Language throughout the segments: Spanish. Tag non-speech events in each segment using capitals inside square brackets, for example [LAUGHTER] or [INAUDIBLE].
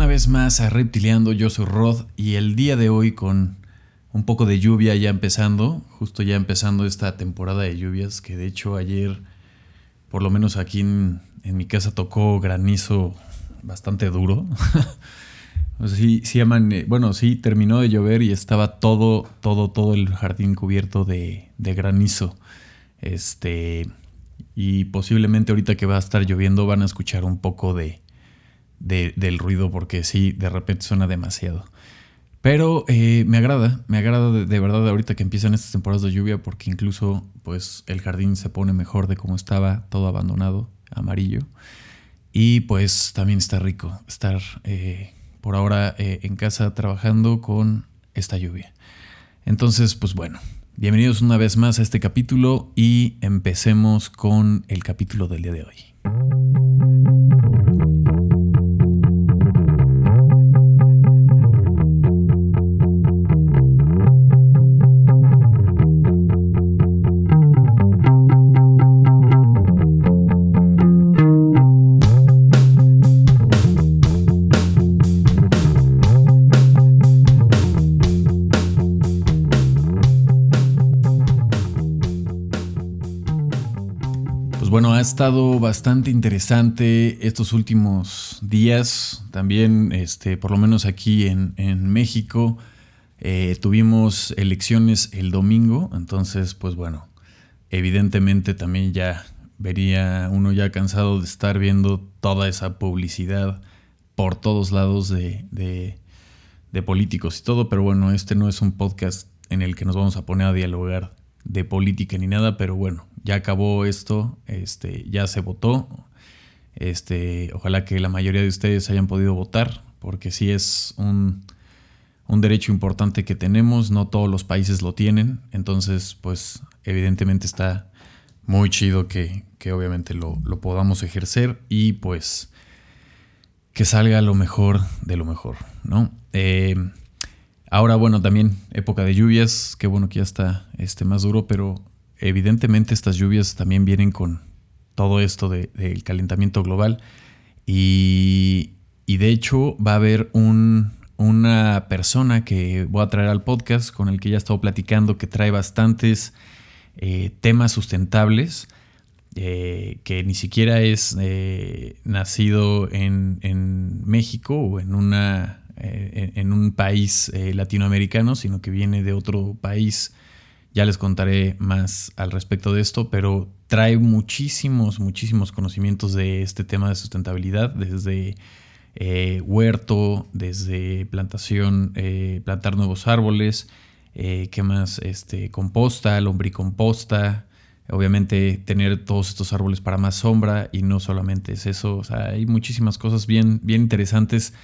una vez más a Reptiliando, yo soy Rod y el día de hoy con un poco de lluvia ya empezando, justo ya empezando esta temporada de lluvias, que de hecho ayer, por lo menos aquí en, mi casa, tocó granizo bastante duro. [LAUGHS] sí, sí, bueno, sí, terminó de llover y estaba todo, todo, todo el jardín cubierto de, de granizo. Este, y posiblemente ahorita que va a estar lloviendo van a escuchar un poco de, del ruido porque sí, de repente suena demasiado. Pero eh, me agrada, me agrada de, verdad ahorita que empiezan estas temporadas de lluvia porque incluso pues el jardín se pone mejor de como estaba, todo abandonado, amarillo. Y pues también está rico estar eh, por ahora eh, en casa trabajando con esta lluvia. Entonces pues bueno, bienvenidos una vez más a este capítulo y empecemos con el capítulo del día de hoy. Ha estado bastante interesante estos últimos días. También, este, por lo menos aquí en, México, eh, tuvimos elecciones el domingo. Entonces, pues bueno, evidentemente también ya vería uno ya cansado de estar viendo toda esa publicidad por todos lados de, de políticos y todo. Pero bueno, este no es un podcast en el que nos vamos a poner a dialogar de política ni nada, pero bueno, ya acabó esto, este, ya se votó. Este, ojalá que la mayoría de ustedes hayan podido votar, porque sí es un, derecho importante que tenemos, no todos los países lo tienen, entonces pues evidentemente está muy chido que, obviamente lo, podamos ejercer y pues que salga lo mejor de lo mejor, ¿no? Eh, ahora, bueno, también época de lluvias, qué bueno que ya está este, más duro, pero evidentemente estas lluvias también vienen con todo esto del calentamiento global y, de hecho va a haber una persona que voy a traer al podcast con el que ya he estado platicando que trae bastantes eh, temas sustentables. Eh, que ni siquiera es eh, nacido en, en, México o en, una, en un país latinoamericano, sino que viene de otro país ya les contaré más al respecto de esto, pero trae muchísimos, muchísimos conocimientos de este tema de sustentabilidad, desde eh, huerto, desde plantación, eh, plantar nuevos árboles, eh, ¿qué más? Este, composta, lombricomposta, obviamente tener todos estos árboles para más sombra y no solamente es eso, o sea, hay muchísimas cosas bien, bien interesantes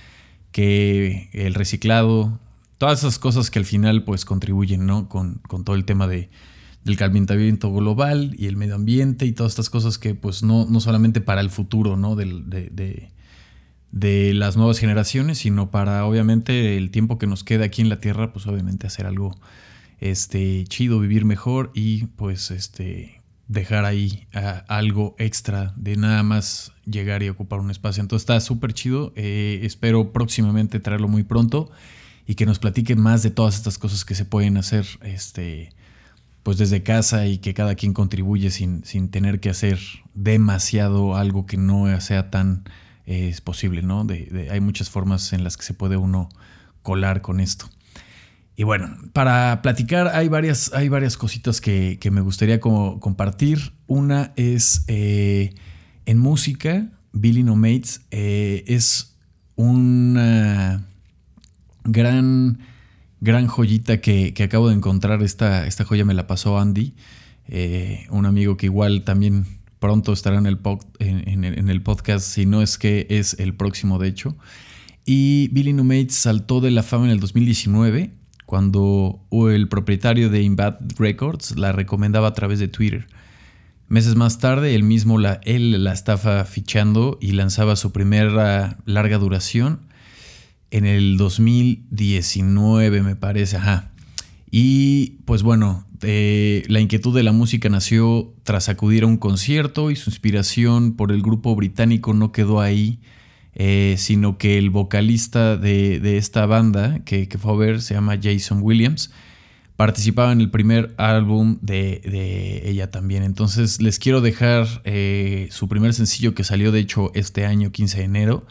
que el reciclado, todas esas cosas que al final pues contribuyen, ¿no? Con, todo el tema de, del calentamiento global y el medio ambiente y todas estas cosas que pues no, no solamente para el futuro, ¿no? De, de, las nuevas generaciones, sino para obviamente el tiempo que nos queda aquí en la Tierra, pues obviamente hacer algo este, chido, vivir mejor y pues este, dejar ahí algo extra de nada más llegar y ocupar un espacio. Entonces está súper chido, eh, espero próximamente traerlo muy pronto y que nos platique más de todas estas cosas que se pueden hacer este, pues desde casa y que cada quien contribuye sin, sin tener que hacer demasiado algo que no sea tan eh, posible, ¿no? De, hay muchas formas en las que se puede uno colar con esto. Y bueno, para platicar hay varias, hay varias cositas que, me gustaría compartir. Una es eh, en música, Billy No Mates eh, es una gran, gran joyita que, acabo de encontrar. Esta, esta joya me la pasó Andy, eh, un amigo que igual también pronto estará en el, en, el podcast, si no es que es el próximo de hecho. Y Billy Numate saltó de la fama en el 2019 cuando el propietario de Inbad Records la recomendaba a través de Twitter. Meses más tarde, él mismo la, él la estaba fichando y lanzaba su primera larga duración en el 2019, me parece, ajá. Y pues bueno, eh, la inquietud de la música nació tras acudir a un concierto y su inspiración por el grupo británico no quedó ahí eh, sino que el vocalista de, esta banda que, fue a ver se llama Jason Williams. Participaba en el primer álbum de, ella también. Entonces les quiero dejar eh, su primer sencillo que salió de hecho este año, 15 de enero.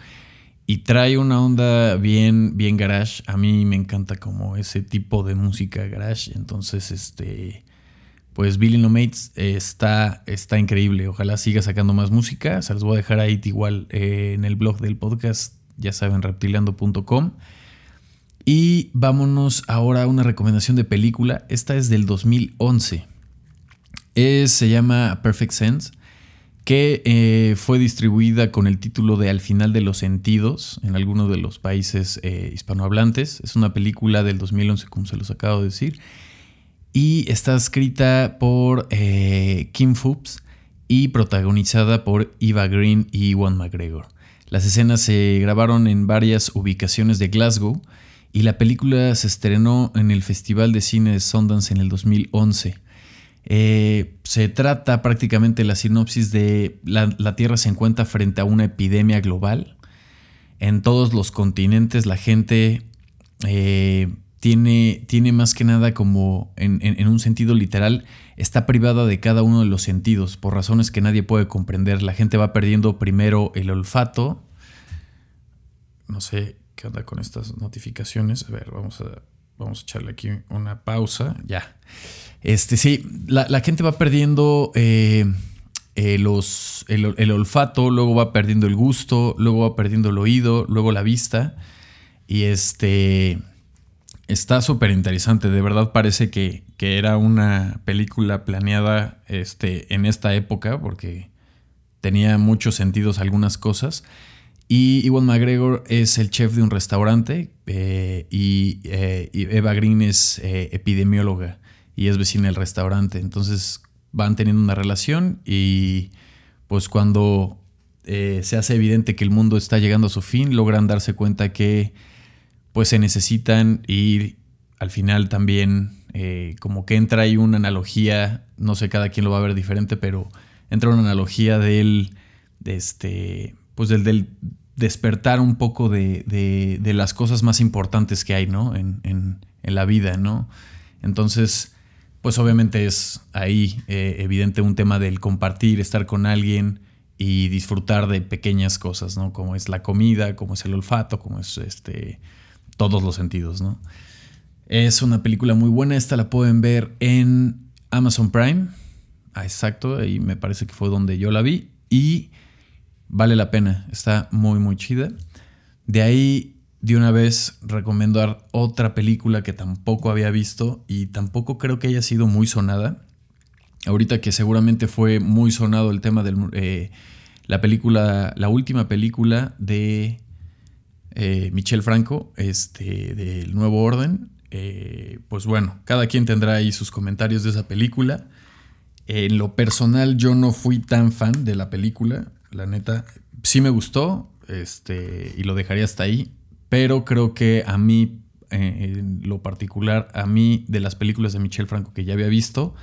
Y trae una onda bien, bien garage. A mí me encanta como ese tipo de música garage. Entonces, este pues Billy No Mates está, está increíble. Ojalá siga sacando más música. Se los voy a dejar ahí igual eh, en el blog del podcast, ya saben, reptiliando.com. Y vámonos ahora a una recomendación de película. Esta es del 2011. se llama Perfect Sense, que eh, fue distribuida con el título de Al final de los sentidos en algunos de los países eh, hispanohablantes. Es una película del 2011, como se los acabo de decir y está escrita por eh, Kim Phoops y protagonizada por Eva Green y Juan McGregor. Las escenas se grabaron en varias ubicaciones de Glasgow y la película se estrenó en el Festival de Cine de Sundance en el 2011. Eh, se trata prácticamente la sinopsis de la, Tierra se encuentra frente a una epidemia global. En todos los continentes la gente eh, tiene, más que nada como en, un sentido literal, está privada de cada uno de los sentidos por razones que nadie puede comprender. La gente va perdiendo primero el olfato. No sé qué onda con estas notificaciones. A ver, vamos a, vamos a echarle aquí una pausa. Ya. Este, sí, la, gente va perdiendo eh, eh, los, el, el olfato, luego va perdiendo el gusto, luego va perdiendo el oído, luego la vista. Y este Está súper interesante, de verdad parece que, era una película planeada este, en esta época porque tenía muchos sentidos algunas cosas. Y Iwan McGregor es el chef de un restaurante eh, y, eh, y, Eva Green es eh, epidemióloga y es vecina del restaurante. Entonces van teniendo una relación y pues cuando se hace evidente que el mundo está llegando a su fin, logran darse cuenta que pues se necesitan ir al final también eh, como que entra ahí una analogía, no sé, cada quien lo va a ver diferente, pero entra una analogía del, de este, pues del, despertar un poco de, de, las cosas más importantes que hay, ¿no? En, en, la vida, ¿no? Entonces, pues obviamente es ahí eh, evidente un tema del compartir, estar con alguien y disfrutar de pequeñas cosas, ¿no? Como es la comida, como es el olfato, como es este todos los sentidos, ¿no? Es una película muy buena, esta la pueden ver en Amazon Prime. Ah, exacto, ahí me parece que fue donde yo la vi y vale la pena, está muy muy chida. De ahí de una vez recomendar otra película que tampoco había visto y tampoco creo que haya sido muy sonada. Ahorita que seguramente fue muy sonado el tema de eh, la película, la última película de eh, Michel Franco, este, del Nuevo Orden. Eh, pues bueno, cada quien tendrá ahí sus comentarios de esa película. En lo personal, yo no fui tan fan de la película. La neta, sí me gustó este, y lo dejaría hasta ahí. Pero creo que a mí, eh, en lo particular, a mí, de las películas de Michel Franco que ya había visto,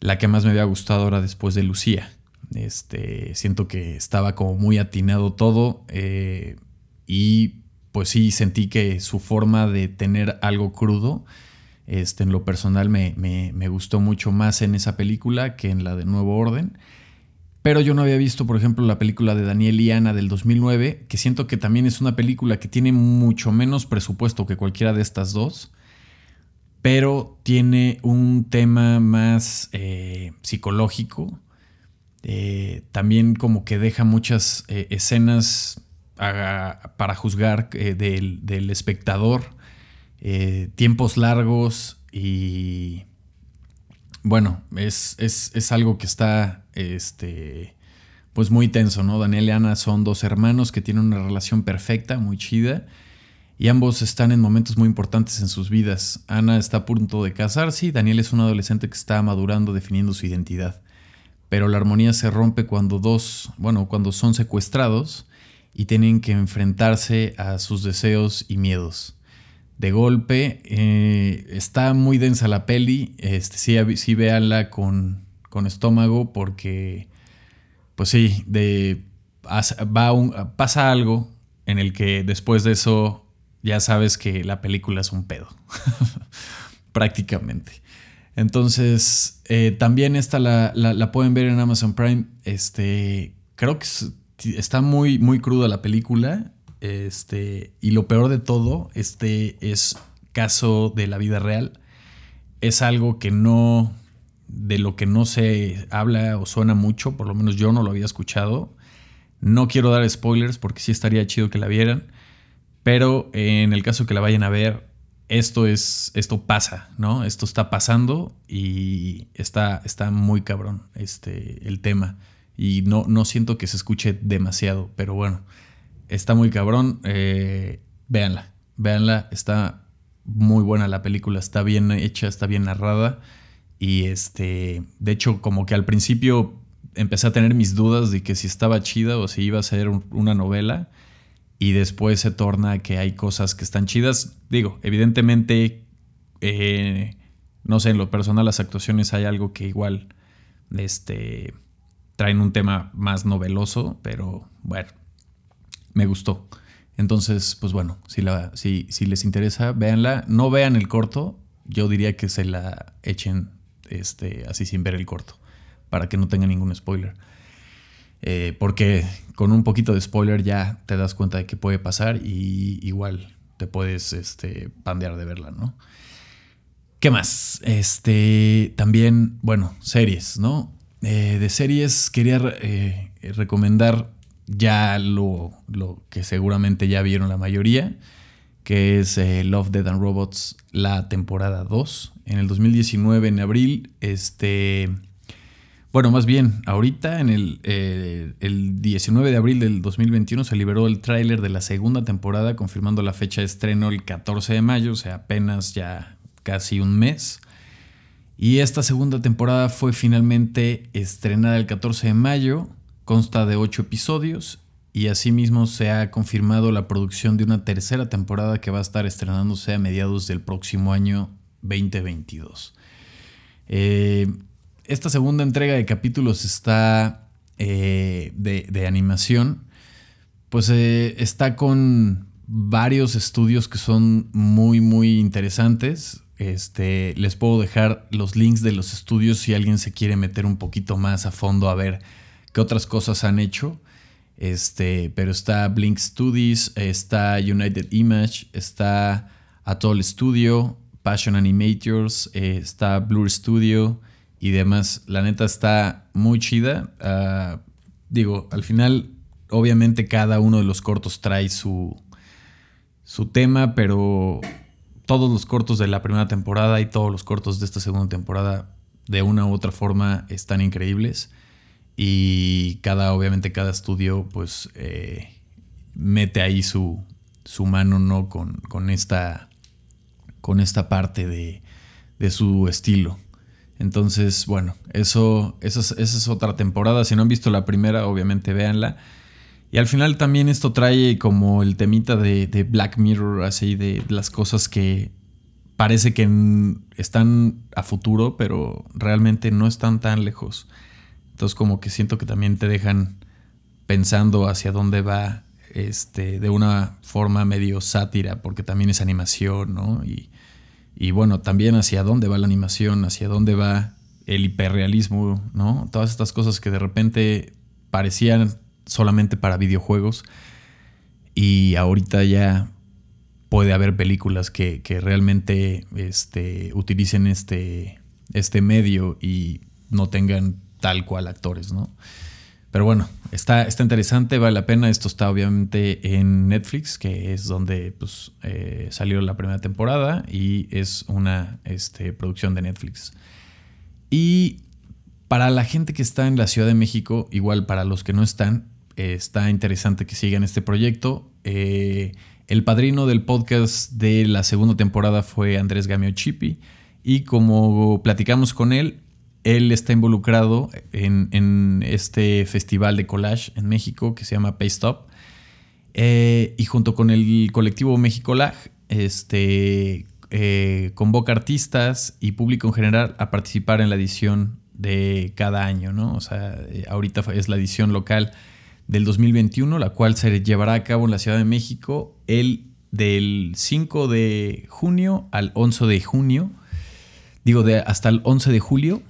la que más me había gustado ahora después de Lucía. Este, siento que estaba como muy atinado todo. Y pues sí, sentí que su forma de tener algo crudo, este, en lo personal me, gustó mucho más en esa película que en la de Nuevo Orden. Pero yo no había visto, por ejemplo, la película de Daniel y Ana del 2009, que siento que también es una película que tiene mucho menos presupuesto que cualquiera de estas dos, pero tiene un tema más eh, psicológico. Eh, también como que deja muchas eh, escenas para juzgar del, espectador, tiempos largos y bueno, es, es, algo que está este, pues muy tenso, ¿no? Daniel y Ana son dos hermanos que tienen una relación perfecta, muy chida. Y ambos están en momentos muy importantes en sus vidas. Ana está a punto de casarse y Daniel es un adolescente que está madurando, definiendo su identidad. Pero la armonía se rompe cuando dos, bueno, cuando son secuestrados y tienen que enfrentarse a sus deseos y miedos. De golpe, eh, está muy densa la peli, este, sí, sí véanla con, con estómago porque, pues sí, va pasa algo en el que después de eso ya sabes que la película es un pedo, [LAUGHS] prácticamente. Entonces, eh, también esta la, la, pueden ver en Amazon Prime. Este, creo que está muy, muy cruda la película. Este, y lo peor de todo, este es caso de la vida real. Es algo que no, de lo que no se habla o suena mucho, por lo menos yo no lo había escuchado. No quiero dar spoilers porque sí estaría chido que la vieran, pero en el caso que la vayan a ver, esto es, esto pasa, ¿no? Esto está pasando y está, está muy cabrón este, el tema. Y no, no siento que se escuche demasiado, pero bueno, está muy cabrón. Eh, véanla, véanla, está muy buena la película, está bien hecha, está bien narrada. Y este, de hecho, como que al principio empecé a tener mis dudas de que si estaba chida o si iba a ser una novela y después se torna que hay cosas que están chidas. Digo, evidentemente, eh, no sé, en lo personal las actuaciones hay algo que igual este, traen un tema más noveloso, pero bueno, me gustó. Entonces, pues bueno, si, si les interesa, véanla. No vean el corto, yo diría que se la echen este, así sin ver el corto, para que no tenga ningún spoiler. Eh, porque con un poquito de spoiler ya te das cuenta de qué puede pasar y igual te puedes este, pandear de verla, ¿no? ¿Qué más? Este, también, bueno, series, ¿no? Eh, de series quería eh, recomendar ya lo, lo, que seguramente ya vieron la mayoría, que es Love, Dead and Robots, la temporada 2. En el 2019, en abril, este bueno, más bien, ahorita en el, 19 eh, de abril del 2021 se liberó el tráiler de la segunda temporada, confirmando la fecha de estreno el 14 de mayo, o sea, apenas ya casi un mes. Y esta segunda temporada fue finalmente estrenada el 14 de mayo, consta de 8 episodios y asimismo se ha confirmado la producción de una tercera temporada que va a estar estrenándose a mediados del próximo año 2022. Eh, esta segunda entrega de capítulos está eh, de, animación, pues eh, está con varios estudios que son muy, muy interesantes. Este, les puedo dejar los links de los estudios si alguien se quiere meter un poquito más a fondo a ver qué otras cosas han hecho. Este, pero está Blink Studios, está United Image, está Atoll Studio, Passion Animators, eh, está Blur Studio, y demás. La neta está muy chida. Ah, digo, al final, obviamente cada uno de los cortos trae su, su tema, pero todos los cortos de la primera temporada y todos los cortos de esta segunda temporada, de una u otra forma, están increíbles. Y cada, obviamente, cada estudio, pues, eh, mete ahí su, su mano, ¿no? Con, con, esta, con esta parte de, de su estilo. Entonces, bueno, eso, eso esa es otra temporada. Si no han visto la primera, obviamente véanla. Y al final también esto trae como el temita de, Black Mirror, así de las cosas que parece que están a futuro, pero realmente no están tan lejos. Entonces como que siento que también te dejan pensando hacia dónde va este, de una forma medio sátira, porque también es animación, ¿no? Y, y bueno, también hacia dónde va la animación, hacia dónde va el hiperrealismo, ¿no? Todas estas cosas que de repente parecían solamente para videojuegos y ahorita ya puede haber películas que, realmente este, utilicen este, este medio y no tengan tal cual actores, ¿no? Pero bueno, está, está interesante, vale la pena. Esto está obviamente en Netflix, que es donde pues, eh, salió la primera temporada y es una este, producción de Netflix. Y para la gente que está en la Ciudad de México, igual para los que no están, está interesante que sigan este proyecto. Eh, el padrino del podcast de la segunda temporada fue Andrés Gamio Chipi. Y como platicamos con él, él está involucrado en, este festival de collage en México que se llama Paystop. Eh, y junto con el colectivo México Lag, este, eh, convoca artistas y público en general a participar en la edición de cada año, ¿no? O sea, eh, ahorita es la edición local del 2021, la cual se llevará a cabo en la Ciudad de México el del 5 de junio al 11 de junio, digo, de, hasta el 11 de julio.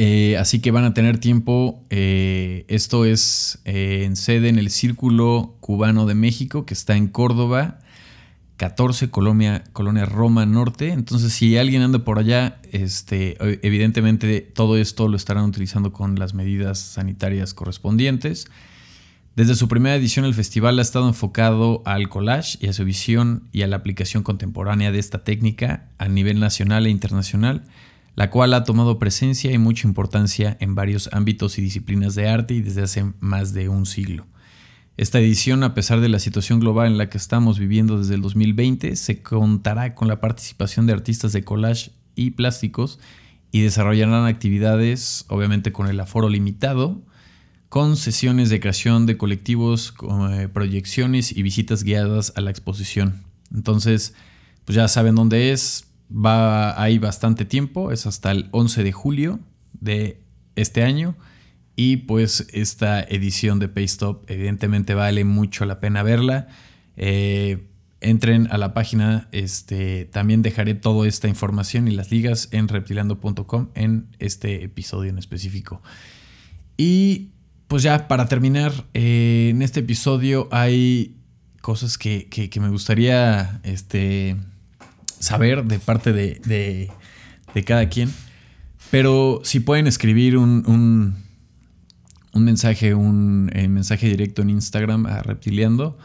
Eh, así que van a tener tiempo. Eh, esto es eh, en sede en el Círculo Cubano de México, que está en Córdoba, 14, Colonia, Colonia Roma Norte. Entonces, si alguien anda por allá, este, evidentemente todo esto lo estarán utilizando con las medidas sanitarias correspondientes. Desde su primera edición el festival ha estado enfocado al collage y a su visión y a la aplicación contemporánea de esta técnica a nivel nacional e internacional, la cual ha tomado presencia y mucha importancia en varios ámbitos y disciplinas de arte y desde hace más de un siglo. Esta edición, a pesar de la situación global en la que estamos viviendo desde el 2020, se contará con la participación de artistas de collage y plásticos y desarrollarán actividades, obviamente con el aforo limitado, con sesiones de creación de colectivos, eh, proyecciones y visitas guiadas a la exposición. Entonces, pues ya saben dónde es, va hay bastante tiempo, es hasta el 11 de julio de este año y pues esta edición de Paystop evidentemente vale mucho la pena verla. Eh, entren a la página, este, también dejaré toda esta información y las ligas en reptilando.com en este episodio en específico. Y pues ya para terminar, eh, en este episodio hay cosas que, me gustaría este, saber de parte de, cada quien. Pero si pueden escribir un, un, mensaje, un eh, mensaje directo en Instagram a Reptiliando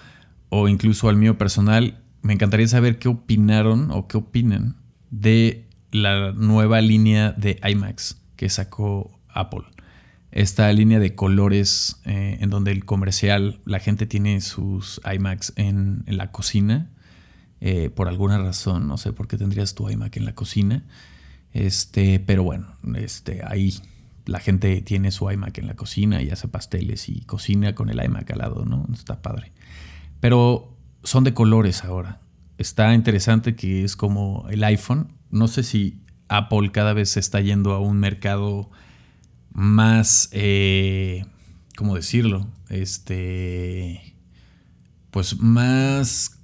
o incluso al mío personal, me encantaría saber qué opinaron o qué opinan de la nueva línea de IMAX que sacó Apple esta línea de colores eh, en donde el comercial, la gente tiene sus iMacs en, la cocina, eh, por alguna razón, no sé por qué tendrías tu iMac en la cocina, este, pero bueno, este, ahí la gente tiene su iMac en la cocina y hace pasteles y cocina con el iMac al lado, ¿no? Está padre. Pero son de colores ahora. Está interesante que es como el iPhone. No sé si Apple cada vez se está yendo a un mercado más, eh, ¿cómo decirlo? Este, pues más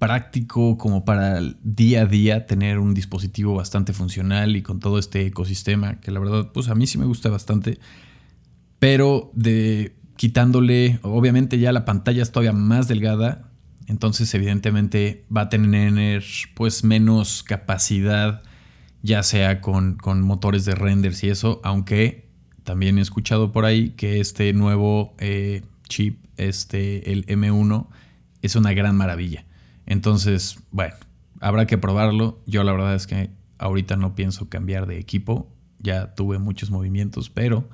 práctico como para el día a día tener un dispositivo bastante funcional y con todo este ecosistema que la verdad pues a mí sí me gusta bastante pero de quitándole obviamente ya la pantalla es todavía más delgada entonces evidentemente va a tener pues menos capacidad ya sea con, motores de renders y eso, aunque también he escuchado por ahí que este nuevo eh, chip, este, el M1, es una gran maravilla. Entonces, bueno, habrá que probarlo. Yo la verdad es que ahorita no pienso cambiar de equipo, ya tuve muchos movimientos, pero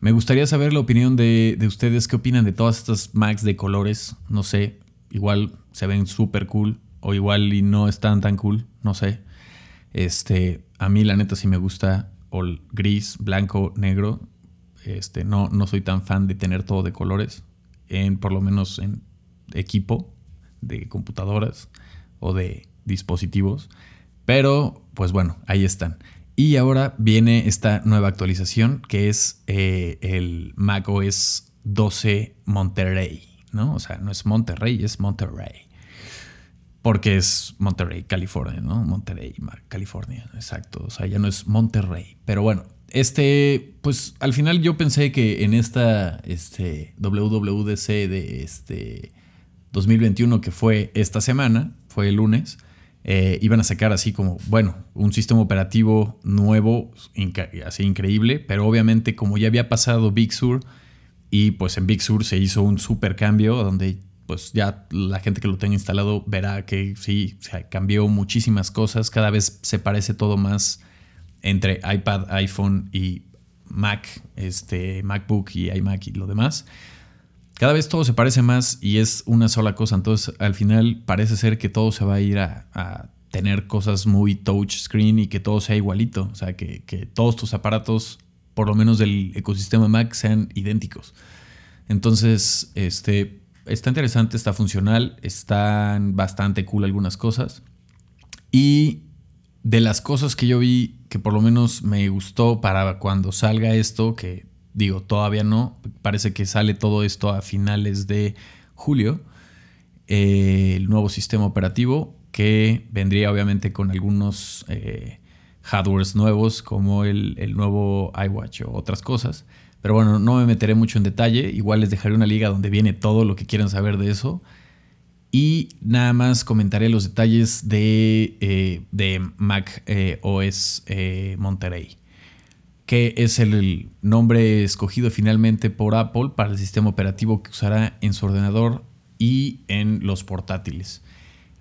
me gustaría saber la opinión de, de ustedes, qué opinan de todas estas Macs de colores, no sé, igual se ven súper cool o igual y no están tan cool, no sé. Este, a mí la neta sí me gusta el gris, blanco, negro. Este, no, no soy tan fan de tener todo de colores, en, por lo menos en equipo de computadoras o de dispositivos. Pero, pues bueno, ahí están. Y ahora viene esta nueva actualización que es eh, el Mac OS 12 Monterrey, ¿no? O sea, no es Monterrey, es Monterrey porque es Monterrey, California, ¿no? Monterrey, California, exacto. O sea, ya no es Monterrey. Pero bueno, este, pues al final yo pensé que en esta este, WWDC de este 2021, que fue esta semana, fue el lunes, eh, iban a sacar así como, bueno, un sistema operativo nuevo, así increíble, pero obviamente como ya había pasado Big Sur, y pues en Big Sur se hizo un super cambio donde pues ya la gente que lo tenga instalado verá que sí, se cambió muchísimas cosas, cada vez se parece todo más entre iPad, iPhone y Mac, este, MacBook y iMac y lo demás. Cada vez todo se parece más y es una sola cosa, entonces al final parece ser que todo se va a ir a, tener cosas muy touchscreen y que todo sea igualito, o sea, que, que todos tus aparatos, por lo menos del ecosistema Mac, sean idénticos. Entonces, este, está interesante, está funcional, están bastante cool algunas cosas. Y de las cosas que yo vi que por lo menos me gustó para cuando salga esto, que digo, todavía no, parece que sale todo esto a finales de julio, eh, el nuevo sistema operativo que vendría obviamente con algunos eh, hardwares nuevos como el, el, nuevo iWatch o otras cosas. Pero bueno, no me meteré mucho en detalle, igual les dejaré una liga donde viene todo lo que quieran saber de eso. Y nada más comentaré los detalles de, eh, de Mac OS Monterey que es el nombre escogido finalmente por Apple para el sistema operativo que usará en su ordenador y en los portátiles.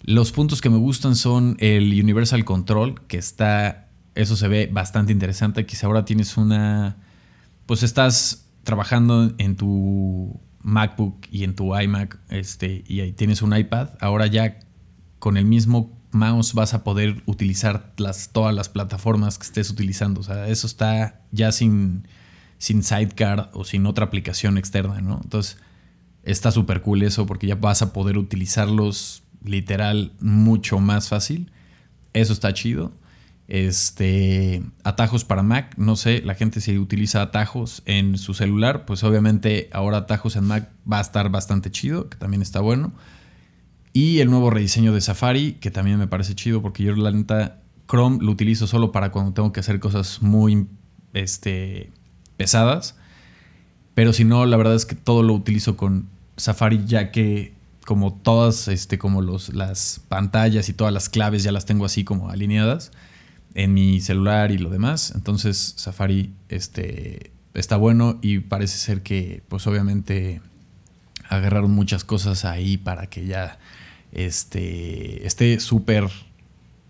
Los puntos que me gustan son el Universal Control, que está, eso se ve bastante interesante, si ahora tienes una, pues estás trabajando en tu MacBook y en tu iMac, este, y ahí tienes un iPad, ahora ya con el mismo mouse vas a poder utilizar las, todas las plataformas que estés utilizando. O sea, eso está ya sin, sin sidecar o sin otra aplicación externa, ¿no? Entonces, está súper cool eso porque ya vas a poder utilizarlos literal mucho más fácil. Eso está chido. Este, atajos para Mac, no sé, la gente si utiliza atajos en su celular, pues obviamente ahora atajos en Mac va a estar bastante chido, que también está bueno. Y el nuevo rediseño de Safari, que también me parece chido porque yo la neta Chrome lo utilizo solo para cuando tengo que hacer cosas muy este, pesadas. Pero si no, la verdad es que todo lo utilizo con Safari ya que como todas, este, como los, las pantallas y todas las claves ya las tengo así como alineadas en mi celular y lo demás. Entonces Safari este, está bueno y parece ser que pues obviamente agarraron muchas cosas ahí para que ya este, esté súper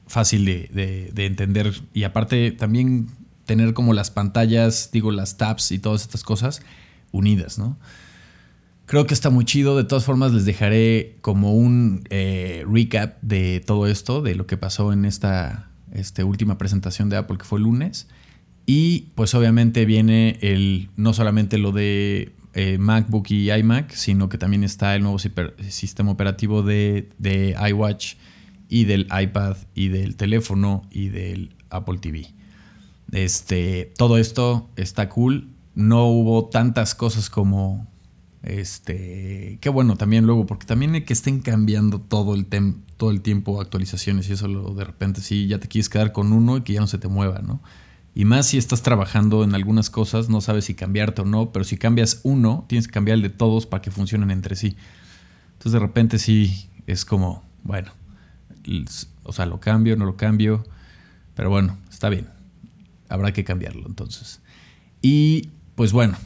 fácil de, entender y aparte también tener como las pantallas, digo, las tabs y todas estas cosas unidas, ¿no? Creo que está muy chido. De todas formas, les dejaré como un eh, recap de todo esto, de lo que pasó en esta este, última presentación de Apple, que fue el lunes. Y pues obviamente viene el, no solamente lo de eh, MacBook y iMac, sino que también está el nuevo sistema operativo de, iWatch y del iPad y del teléfono y del Apple TV. Este, todo esto está cool. No hubo tantas cosas como este, qué bueno también luego, porque también que estén cambiando todo el, todo el tiempo actualizaciones y eso lo, de repente sí ya te quieres quedar con uno y que ya no se te mueva, ¿no? Y más si estás trabajando en algunas cosas, no sabes si cambiarte o no, pero si cambias uno, tienes que cambiar el de todos para que funcionen entre sí. Entonces de repente sí es como, bueno, o sea, lo cambio, no lo cambio, pero bueno, está bien. Habrá que cambiarlo entonces. Y pues bueno,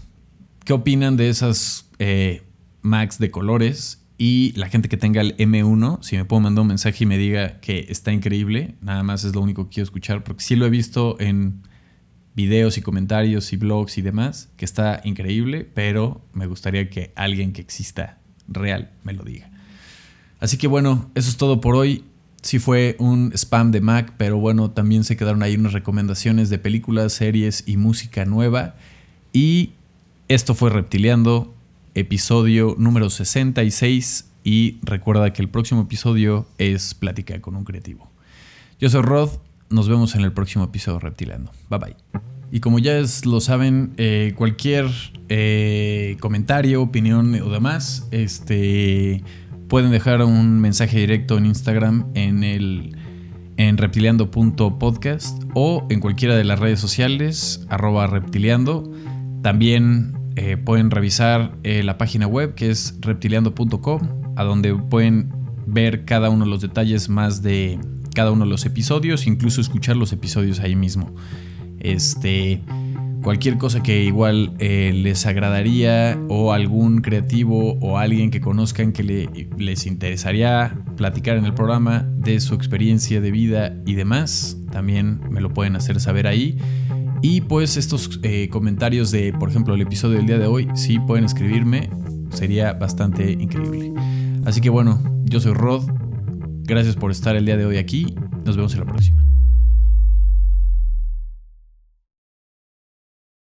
¿qué opinan de esas eh, Macs de colores? Y la gente que tenga el M1, si me puedo mandar un mensaje y me diga que está increíble, nada más es lo único que quiero escuchar, porque sí lo he visto en videos y comentarios y blogs y demás, que está increíble, pero me gustaría que alguien que exista real me lo diga. Así que bueno, eso es todo por hoy. Sí fue un spam de Mac, pero bueno, también se quedaron ahí unas recomendaciones de películas, series y música nueva. Y esto fue Reptiliando, episodio número 66. Y recuerda que el próximo episodio es Plática con un creativo. Yo soy Rod, nos vemos en el próximo episodio Reptiliando. Bye bye. Y como ya lo saben, eh, cualquier eh, comentario, opinión o demás, este, pueden dejar un mensaje directo en Instagram en el en reptiliando.podcast o en cualquiera de las redes sociales, arroba reptiliando. También eh, pueden revisar la página web que es reptiliando.com, a donde pueden ver cada uno de los detalles más de cada uno de los episodios, incluso escuchar los episodios ahí mismo. Este, cualquier cosa que igual eh, les agradaría o algún creativo o alguien que conozcan que les interesaría platicar en el programa de su experiencia de vida y demás, también me lo pueden hacer saber ahí. Y pues estos eh, comentarios de, por ejemplo, el episodio del día de hoy, si pueden escribirme, sería bastante increíble. Así que bueno, yo soy Rod, gracias por estar el día de hoy aquí, nos vemos en la próxima.